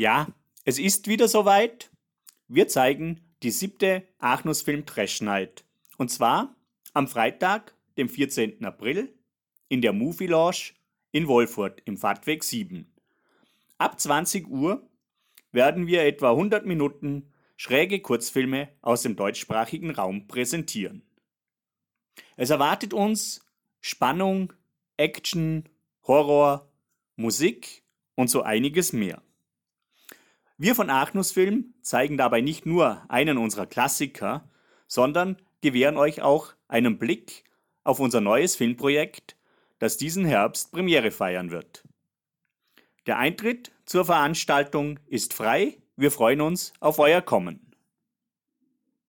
Ja, es ist wieder soweit. Wir zeigen die siebte Achnus Film Trash Night. Und zwar am Freitag, dem 14. April, in der Movie Lounge in Wolfurt im Fahrtweg 7. Ab 20 Uhr werden wir etwa 100 Minuten schräge Kurzfilme aus dem deutschsprachigen Raum präsentieren. Es erwartet uns Spannung, Action, Horror, Musik und so einiges mehr. Wir von Achnus Film zeigen dabei nicht nur einen unserer Klassiker, sondern gewähren euch auch einen Blick auf unser neues Filmprojekt, das diesen Herbst Premiere feiern wird. Der Eintritt zur Veranstaltung ist frei. Wir freuen uns auf euer Kommen.